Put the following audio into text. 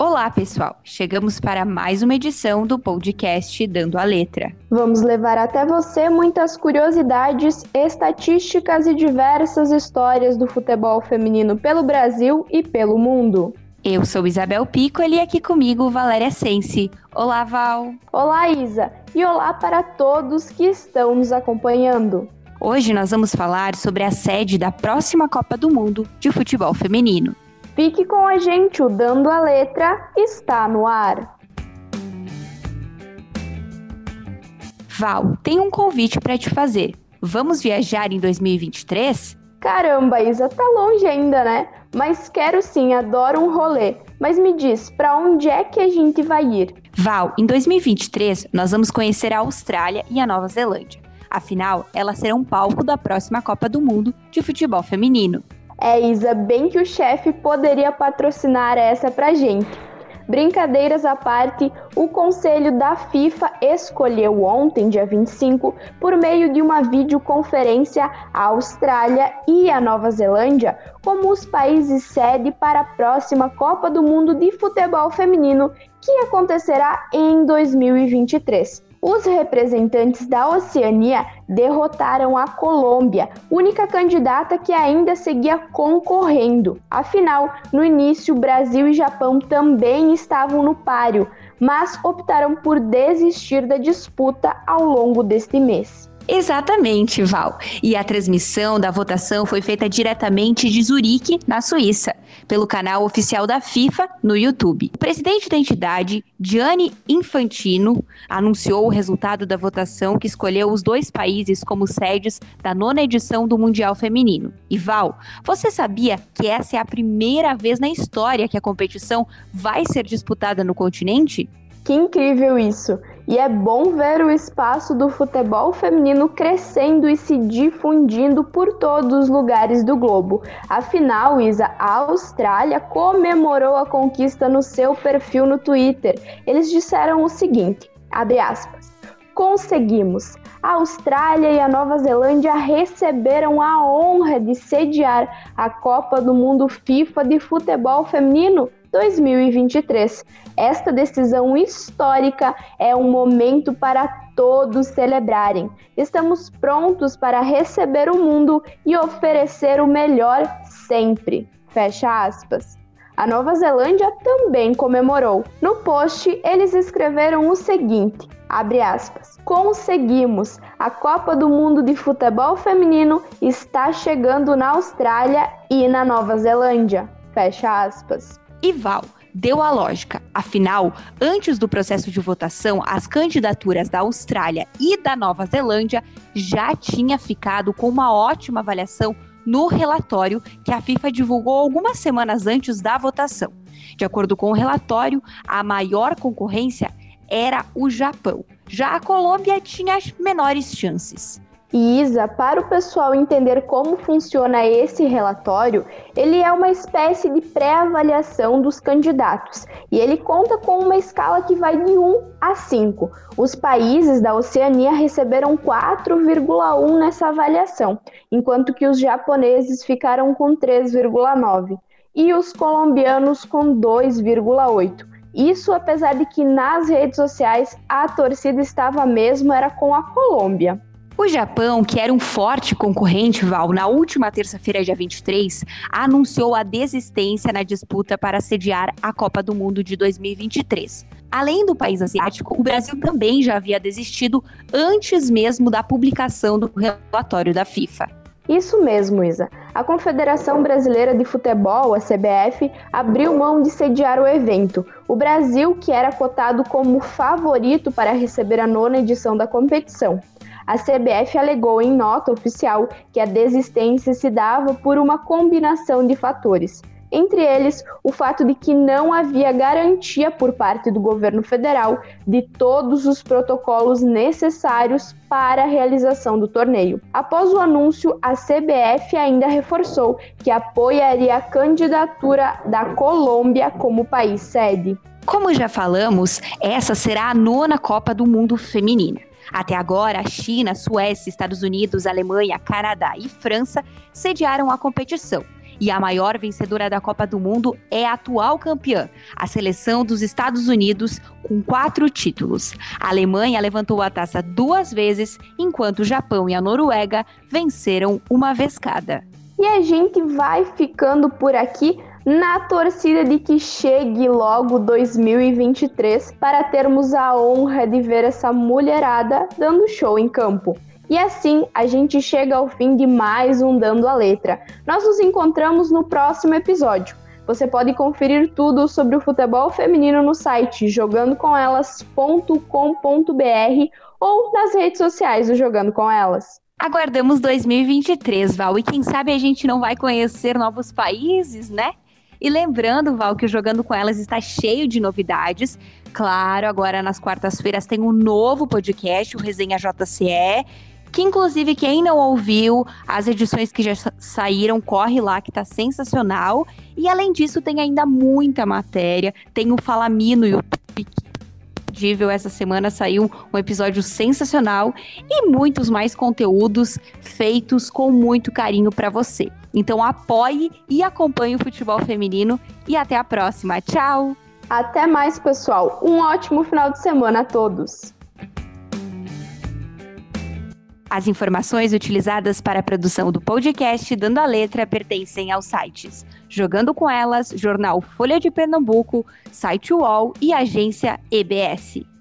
Olá, pessoal! Chegamos para mais uma edição do podcast Dando a Letra. Vamos levar até você muitas curiosidades, estatísticas e diversas histórias do futebol feminino pelo Brasil e pelo mundo. Eu sou Isabel Piccoli e aqui comigo Valéria Sense. Olá, Val! Olá, Isa! E olá para todos que estão nos acompanhando. Hoje nós vamos falar sobre a sede da próxima Copa do Mundo de futebol feminino. Fique com a gente, o Dando a Letra está no ar. Val, tem um convite para te fazer. Vamos viajar em 2023? Caramba, Isa, tá longe ainda, né? Mas quero sim, adoro um rolê. Mas me diz, para onde é que a gente vai ir? Val, em 2023 nós vamos conhecer a Austrália e a Nova Zelândia. Afinal, elas serão palco da próxima Copa do Mundo de futebol feminino. É, Isa, bem que o chefe poderia patrocinar essa pra gente. Brincadeiras à parte, o Conselho da FIFA escolheu ontem, dia 25, por meio de uma videoconferência, a Austrália e a Nova Zelândia como os países sede para a próxima Copa do Mundo de Futebol Feminino, que acontecerá em 2023. Os representantes da Oceania derrotaram a Colômbia, única candidata que ainda seguia concorrendo. Afinal, no início, Brasil e Japão também estavam no páreo, mas optaram por desistir da disputa ao longo deste mês. Exatamente, Val. E a transmissão da votação foi feita diretamente de Zurique, na Suíça, pelo canal oficial da FIFA no YouTube. O presidente da entidade, Gianni Infantino, anunciou o resultado da votação que escolheu os dois países como sedes da nona edição do Mundial Feminino. E Val, você sabia que essa é a primeira vez na história que a competição vai ser disputada no continente? Que incrível isso! E é bom ver o espaço do futebol feminino crescendo e se difundindo por todos os lugares do globo. Afinal, Isa, a Austrália comemorou a conquista no seu perfil no Twitter. Eles disseram o seguinte: abre aspas. Conseguimos! A Austrália e a Nova Zelândia receberam a honra de sediar a Copa do Mundo FIFA de futebol feminino 2023. Esta decisão histórica é um momento para todos celebrarem. Estamos prontos para receber o mundo e oferecer o melhor sempre. Fecha aspas. A Nova Zelândia também comemorou. No post, eles escreveram o seguinte: abre aspas. Conseguimos! A Copa do Mundo de Futebol Feminino está chegando na Austrália e na Nova Zelândia. Fecha aspas e Val deu a lógica. Afinal, antes do processo de votação, as candidaturas da Austrália e da Nova Zelândia já tinha ficado com uma ótima avaliação no relatório que a FIFA divulgou algumas semanas antes da votação. De acordo com o relatório, a maior concorrência era o Japão. Já a Colômbia tinha as menores chances. E Isa, para o pessoal entender como funciona esse relatório, ele é uma espécie de pré-avaliação dos candidatos e ele conta com uma escala que vai de 1 a 5. Os países da Oceania receberam 4,1 nessa avaliação, enquanto que os japoneses ficaram com 3,9 e os colombianos com 2,8. Isso apesar de que nas redes sociais a torcida estava mesmo era com a Colômbia. O Japão, que era um forte concorrente, Val, na última terça-feira, dia 23, anunciou a desistência na disputa para sediar a Copa do Mundo de 2023. Além do país asiático, o Brasil também já havia desistido antes mesmo da publicação do relatório da FIFA. Isso mesmo, Isa. A Confederação Brasileira de Futebol, a CBF, abriu mão de sediar o evento. O Brasil, que era cotado como favorito para receber a nona edição da competição. A CBF alegou em nota oficial que a desistência se dava por uma combinação de fatores. Entre eles, o fato de que não havia garantia por parte do governo federal de todos os protocolos necessários para a realização do torneio. Após o anúncio, a CBF ainda reforçou que apoiaria a candidatura da Colômbia como país sede. Como já falamos, essa será a nona Copa do Mundo Feminina. Até agora, a China, Suécia, Estados Unidos, Alemanha, Canadá e França sediaram a competição. E a maior vencedora da Copa do Mundo é a atual campeã, a seleção dos Estados Unidos, com quatro títulos. A Alemanha levantou a taça duas vezes, enquanto o Japão e a Noruega venceram uma vez cada. E a gente vai ficando por aqui na torcida de que chegue logo 2023 para termos a honra de ver essa mulherada dando show em campo. E assim a gente chega ao fim de mais um Dando a Letra. Nós nos encontramos no próximo episódio. Você pode conferir tudo sobre o futebol feminino no site jogandocomelas.com.br ou nas redes sociais do Jogando com Elas. Aguardamos 2023, Val, e quem sabe a gente não vai conhecer novos países, né? E lembrando, Val, que o Jogando com Elas está cheio de novidades. Claro, agora nas quartas-feiras tem um novo podcast, o Resenha JCE, que inclusive quem não ouviu as edições que já saíram, corre lá que tá sensacional. E além disso, tem ainda muita matéria. Tem o Falami no YouTube essa semana saiu um episódio sensacional e muitos mais conteúdos feitos com muito carinho para você. Então apoie e acompanhe o futebol feminino e até a próxima. Tchau! Até mais, pessoal. Um ótimo final de semana a todos. As informações utilizadas para a produção do podcast Dando a Letra pertencem aos sites Jogando com Elas, Jornal Folha de Pernambuco, Site UOL e Agência EBS.